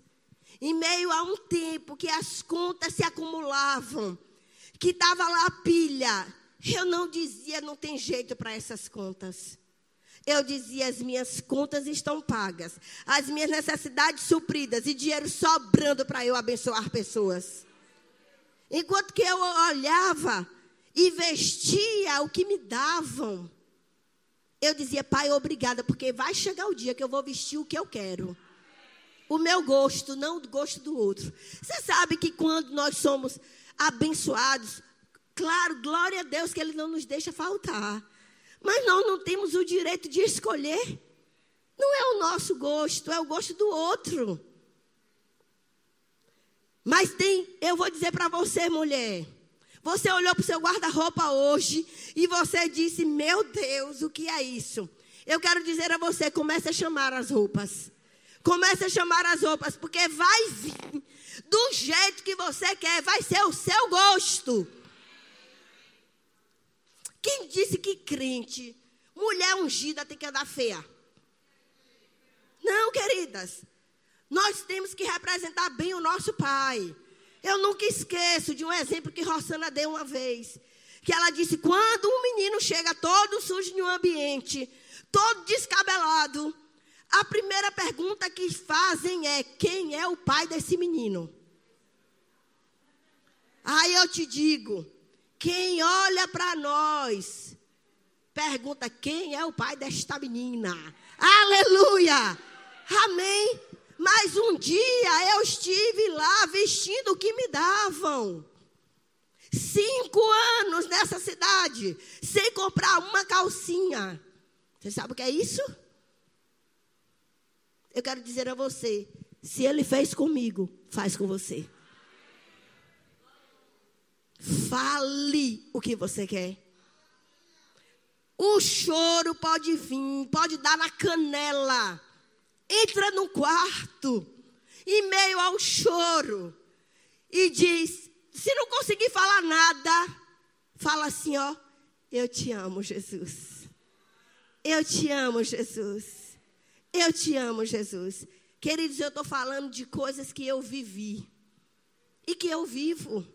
em meio a um tempo que as contas se acumulavam, que estava lá a pilha. Eu não dizia, não tem jeito para essas contas. Eu dizia, as minhas contas estão pagas, as minhas necessidades supridas e dinheiro sobrando para eu abençoar pessoas. Enquanto que eu olhava e vestia o que me davam, eu dizia, Pai, obrigada, porque vai chegar o dia que eu vou vestir o que eu quero. O meu gosto, não o gosto do outro. Você sabe que quando nós somos abençoados. Claro, glória a Deus que Ele não nos deixa faltar. Mas nós não temos o direito de escolher. Não é o nosso gosto, é o gosto do outro. Mas tem, eu vou dizer para você, mulher. Você olhou para o seu guarda-roupa hoje e você disse: Meu Deus, o que é isso? Eu quero dizer a você: comece a chamar as roupas. Comece a chamar as roupas, porque vai vir do jeito que você quer, vai ser o seu gosto. Quem disse que crente, mulher ungida, tem que andar feia? Não, queridas. Nós temos que representar bem o nosso pai. Eu nunca esqueço de um exemplo que Rosana deu uma vez. Que ela disse: quando um menino chega todo sujo em um ambiente, todo descabelado, a primeira pergunta que fazem é: quem é o pai desse menino? Aí eu te digo: quem olha para nós, pergunta: quem é o pai desta menina? Aleluia! Amém! Mas um dia eu estive lá vestindo o que me davam. Cinco anos nessa cidade, sem comprar uma calcinha. Você sabe o que é isso? Eu quero dizer a você: se ele fez comigo, faz com você. Fale o que você quer. O choro pode vir, pode dar na canela. Entra no quarto, em meio ao choro, e diz: se não conseguir falar nada, fala assim: ó, eu te amo, Jesus. Eu te amo, Jesus. Eu te amo, Jesus. Queridos, eu estou falando de coisas que eu vivi e que eu vivo.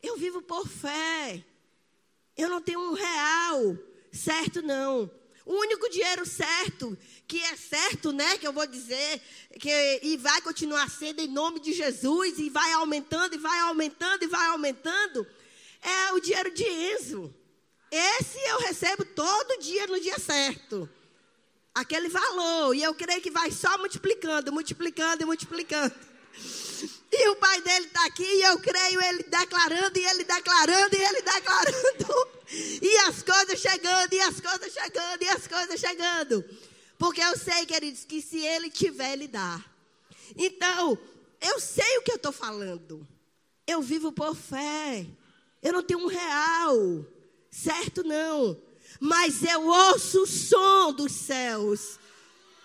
Eu vivo por fé. Eu não tenho um real certo, não. O único dinheiro certo, que é certo, né, que eu vou dizer, que, e vai continuar sendo em nome de Jesus, e vai aumentando, e vai aumentando, e vai aumentando, é o dinheiro de Enzo. Esse eu recebo todo dia no dia certo. Aquele valor, e eu creio que vai só multiplicando, multiplicando e multiplicando. E o pai dele está aqui, e eu creio ele declarando, e ele declarando, e ele declarando. Chegando, e as coisas chegando, e as coisas chegando. Porque eu sei, queridos, que se ele tiver, ele dá. Então, eu sei o que eu estou falando. Eu vivo por fé. Eu não tenho um real. Certo, não. Mas eu ouço o som dos céus.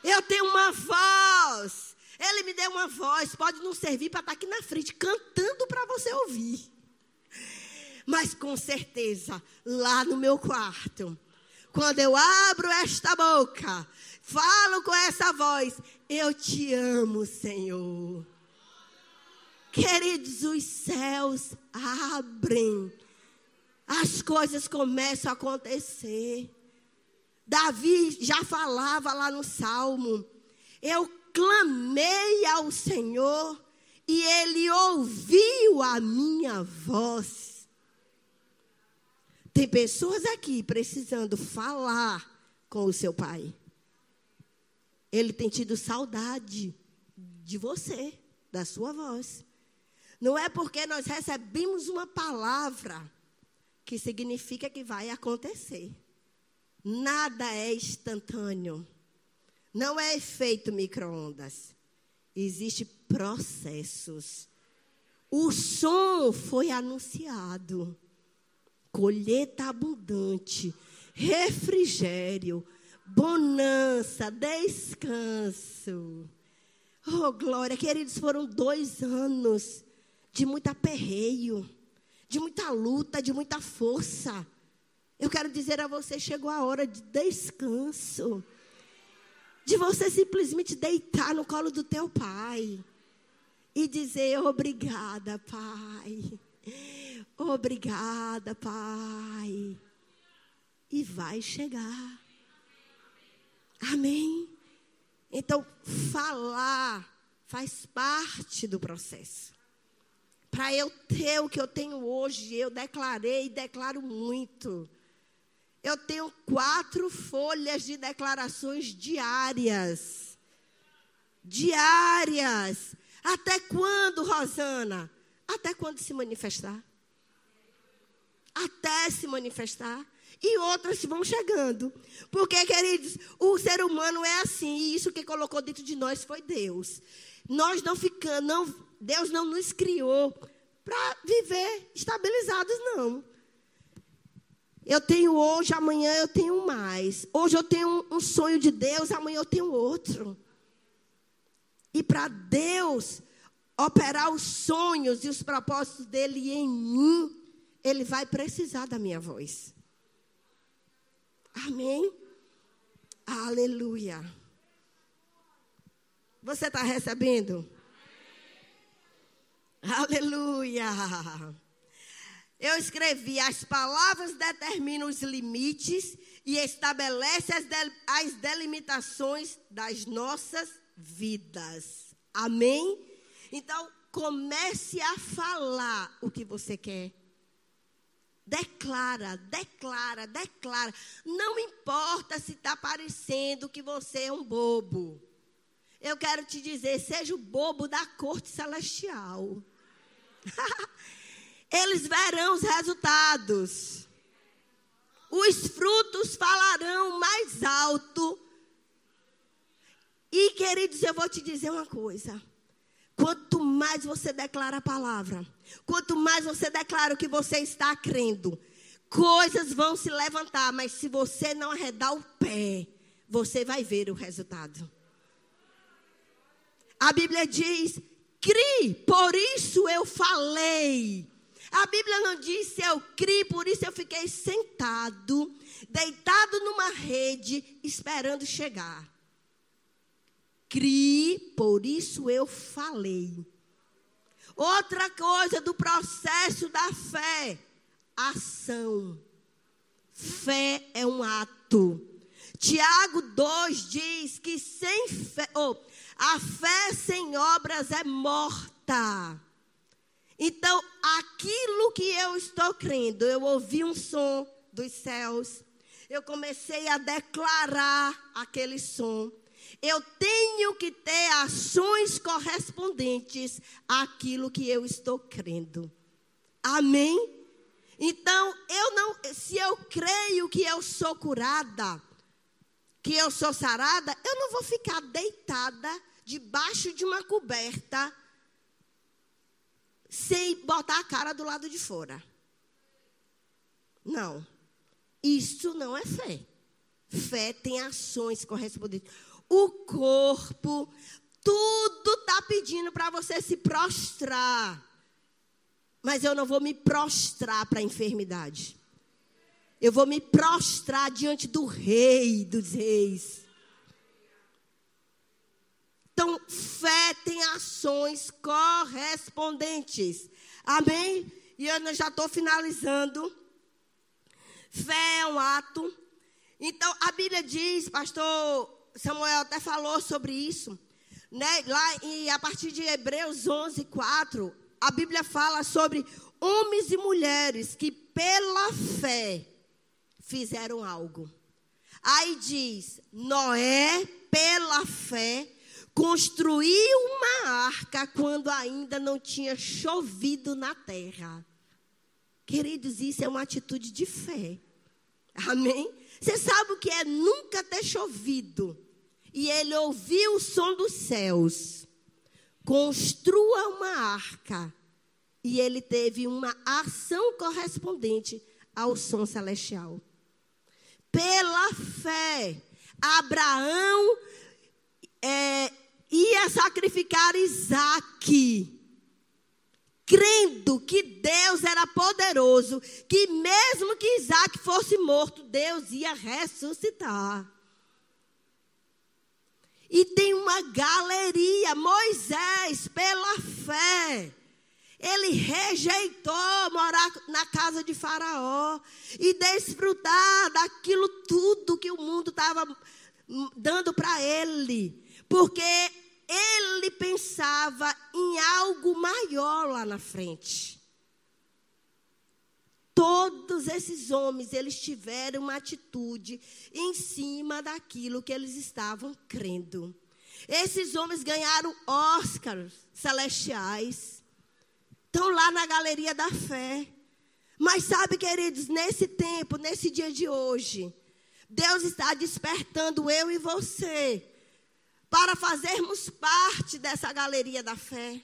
Eu tenho uma voz. Ele me deu uma voz, pode não servir para estar tá aqui na frente cantando para você ouvir. Mas com certeza, lá no meu quarto, quando eu abro esta boca, falo com essa voz, eu te amo, Senhor. Queridos, os céus abrem, as coisas começam a acontecer. Davi já falava lá no Salmo: Eu clamei ao Senhor e ele ouviu a minha voz. Tem pessoas aqui precisando falar com o seu pai. Ele tem tido saudade de você, da sua voz. Não é porque nós recebemos uma palavra que significa que vai acontecer. Nada é instantâneo. Não é efeito micro-ondas. Existem processos. O som foi anunciado. Colheita abundante, refrigério, bonança, descanso. Oh, glória, queridos, foram dois anos de muito aperreio, de muita luta, de muita força. Eu quero dizer a você: chegou a hora de descanso de você simplesmente deitar no colo do teu pai e dizer obrigada, pai. Obrigada, pai. E vai chegar. Amém. Então, falar faz parte do processo. Para eu ter o que eu tenho hoje, eu declarei e declaro muito. Eu tenho quatro folhas de declarações diárias. Diárias. Até quando, Rosana? Até quando se manifestar? Até se manifestar. E outras vão chegando. Porque, queridos, o ser humano é assim. E isso que colocou dentro de nós foi Deus. Nós não ficamos, não, Deus não nos criou para viver estabilizados, não. Eu tenho hoje, amanhã eu tenho mais. Hoje eu tenho um, sonho de Deus, amanhã eu tenho outro. E para Deus, operar os sonhos e os propósitos dele em mim, ele vai precisar da minha voz. Amém? Aleluia. Você está recebendo? Aleluia. Eu escrevi: as palavras determinam os limites e estabelecem as, del as delimitações das nossas vidas. Amém? Então, comece a falar o que você quer. Declara, declara, declara. Não importa se está parecendo que você é um bobo. Eu quero te dizer, seja o bobo da corte celestial. (laughs) Eles verão os resultados. Os frutos falarão mais alto. E, queridos, eu vou te dizer uma coisa. Quanto mais você declara a palavra, quanto mais você declara o que você está crendo, coisas vão se levantar, mas se você não arredar o pé, você vai ver o resultado. A Bíblia diz: crie, por isso eu falei. A Bíblia não diz eu criei, por isso eu fiquei sentado, deitado numa rede, esperando chegar. Crie, por isso eu falei. Outra coisa do processo da fé, ação. Fé é um ato. Tiago 2 diz que sem fé, oh, a fé sem obras é morta. Então, aquilo que eu estou crendo, eu ouvi um som dos céus, eu comecei a declarar aquele som eu tenho que ter ações correspondentes àquilo que eu estou crendo. Amém? Então, eu não, se eu creio que eu sou curada, que eu sou sarada, eu não vou ficar deitada debaixo de uma coberta sem botar a cara do lado de fora. Não. Isso não é fé. Fé tem ações correspondentes o corpo, tudo está pedindo para você se prostrar. Mas eu não vou me prostrar para a enfermidade. Eu vou me prostrar diante do Rei dos Reis. Então, fé tem ações correspondentes. Amém? E eu já estou finalizando. Fé é um ato. Então, a Bíblia diz, pastor Samuel até falou sobre isso. Né? Lá e a partir de Hebreus 11, 4, a Bíblia fala sobre homens e mulheres que pela fé fizeram algo. Aí diz: Noé, pela fé, construiu uma arca quando ainda não tinha chovido na terra. Queridos, isso é uma atitude de fé. Amém? Você sabe o que é nunca ter chovido? E ele ouviu o som dos céus. Construa uma arca. E ele teve uma ação correspondente ao som celestial. Pela fé, Abraão é, ia sacrificar Isaac crendo que Deus era poderoso, que mesmo que Isaac fosse morto, Deus ia ressuscitar. E tem uma galeria. Moisés, pela fé, ele rejeitou morar na casa de Faraó e desfrutar daquilo tudo que o mundo estava dando para ele. Porque ele pensava em algo maior lá na frente. Todos esses homens, eles tiveram uma atitude em cima daquilo que eles estavam crendo. Esses homens ganharam Oscars celestiais. Estão lá na galeria da fé. Mas sabe, queridos, nesse tempo, nesse dia de hoje, Deus está despertando eu e você para fazermos parte dessa galeria da fé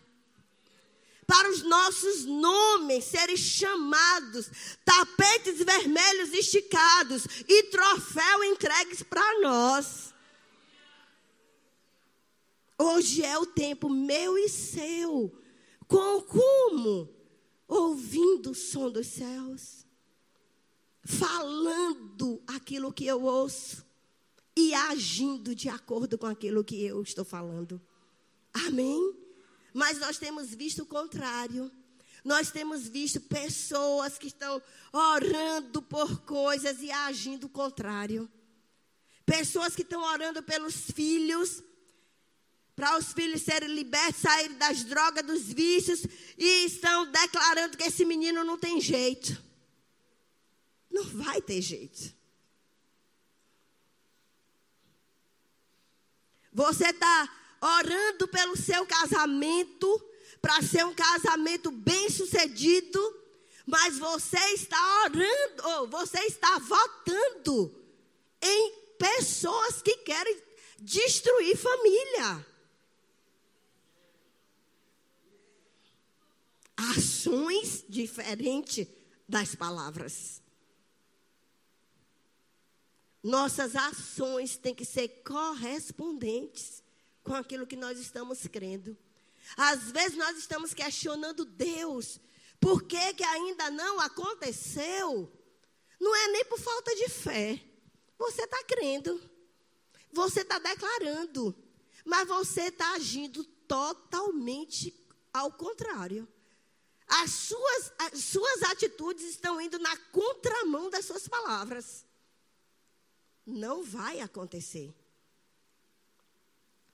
para os nossos nomes serem chamados, tapetes vermelhos esticados e troféu entregues para nós. Hoje é o tempo meu e seu Com como? Ouvindo o som dos céus, falando aquilo que eu ouço e agindo de acordo com aquilo que eu estou falando. Amém? Mas nós temos visto o contrário. Nós temos visto pessoas que estão orando por coisas e agindo o contrário. Pessoas que estão orando pelos filhos, para os filhos serem libertos, saírem das drogas, dos vícios, e estão declarando que esse menino não tem jeito. Não vai ter jeito. Você está orando pelo seu casamento, para ser um casamento bem sucedido, mas você está orando, ou você está votando em pessoas que querem destruir família. Ações diferentes das palavras. Nossas ações têm que ser correspondentes com aquilo que nós estamos crendo. Às vezes nós estamos questionando Deus, por que, que ainda não aconteceu? Não é nem por falta de fé. Você está crendo, você está declarando, mas você está agindo totalmente ao contrário. As suas, as suas atitudes estão indo na contramão das suas palavras. Não vai acontecer.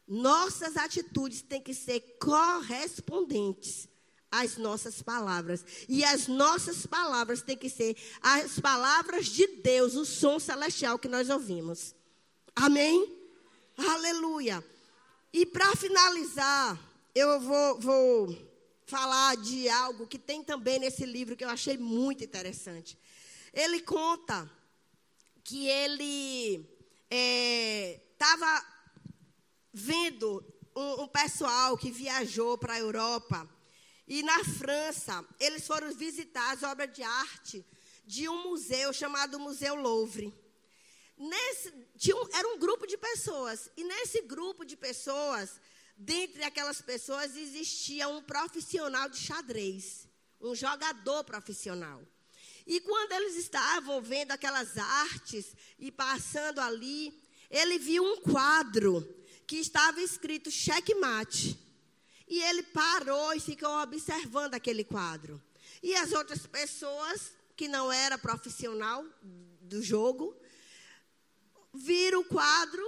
Nossas atitudes têm que ser correspondentes às nossas palavras. E as nossas palavras têm que ser as palavras de Deus, o som celestial que nós ouvimos. Amém? Aleluia. E para finalizar, eu vou, vou falar de algo que tem também nesse livro que eu achei muito interessante. Ele conta que ele estava é, vendo um, um pessoal que viajou para a Europa e na França eles foram visitar as obras de arte de um museu chamado Museu Louvre. Nesse, um, era um grupo de pessoas e nesse grupo de pessoas, dentre aquelas pessoas existia um profissional de xadrez, um jogador profissional. E quando eles estavam vendo aquelas artes e passando ali, ele viu um quadro que estava escrito checkmate. E ele parou e ficou observando aquele quadro. E as outras pessoas, que não era profissional do jogo, viram o quadro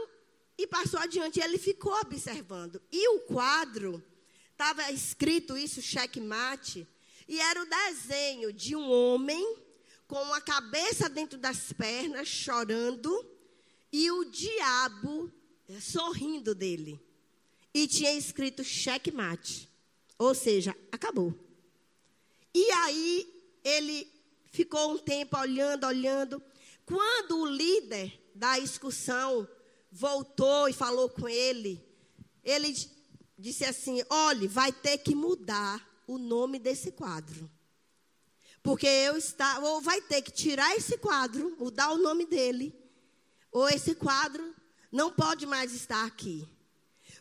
e passou adiante. Ele ficou observando. E o quadro, estava escrito isso, checkmate, e era o desenho de um homem com a cabeça dentro das pernas, chorando, e o diabo sorrindo dele. E tinha escrito checkmate. Ou seja, acabou. E aí ele ficou um tempo olhando, olhando. Quando o líder da excursão voltou e falou com ele, ele disse assim: olhe, vai ter que mudar o nome desse quadro. Porque eu está, ou vai ter que tirar esse quadro, mudar o nome dele, ou esse quadro não pode mais estar aqui.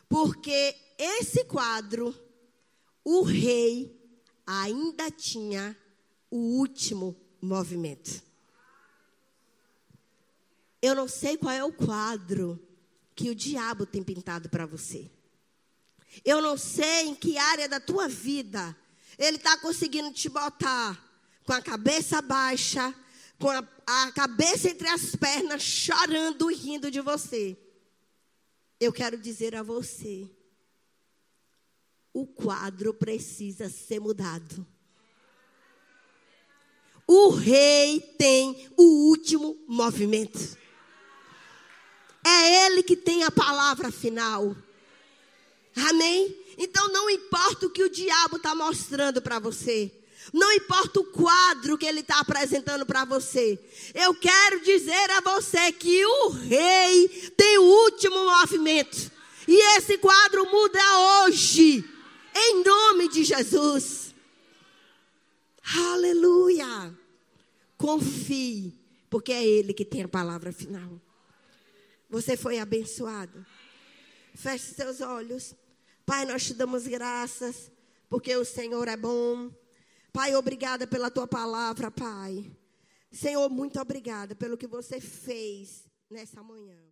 Porque esse quadro, o rei ainda tinha o último movimento. Eu não sei qual é o quadro que o diabo tem pintado para você. Eu não sei em que área da tua vida ele está conseguindo te botar com a cabeça baixa, com a, a cabeça entre as pernas, chorando e rindo de você. Eu quero dizer a você: o quadro precisa ser mudado. O rei tem o último movimento. É ele que tem a palavra final. Amém? Então não importa o que o diabo está mostrando para você. Não importa o quadro que ele está apresentando para você. Eu quero dizer a você que o rei tem o último movimento. E esse quadro muda hoje. Em nome de Jesus. Aleluia. Confie, porque é Ele que tem a palavra final. Você foi abençoado. Feche seus olhos. Pai, nós te damos graças porque o Senhor é bom. Pai, obrigada pela tua palavra, Pai. Senhor, muito obrigada pelo que você fez nessa manhã.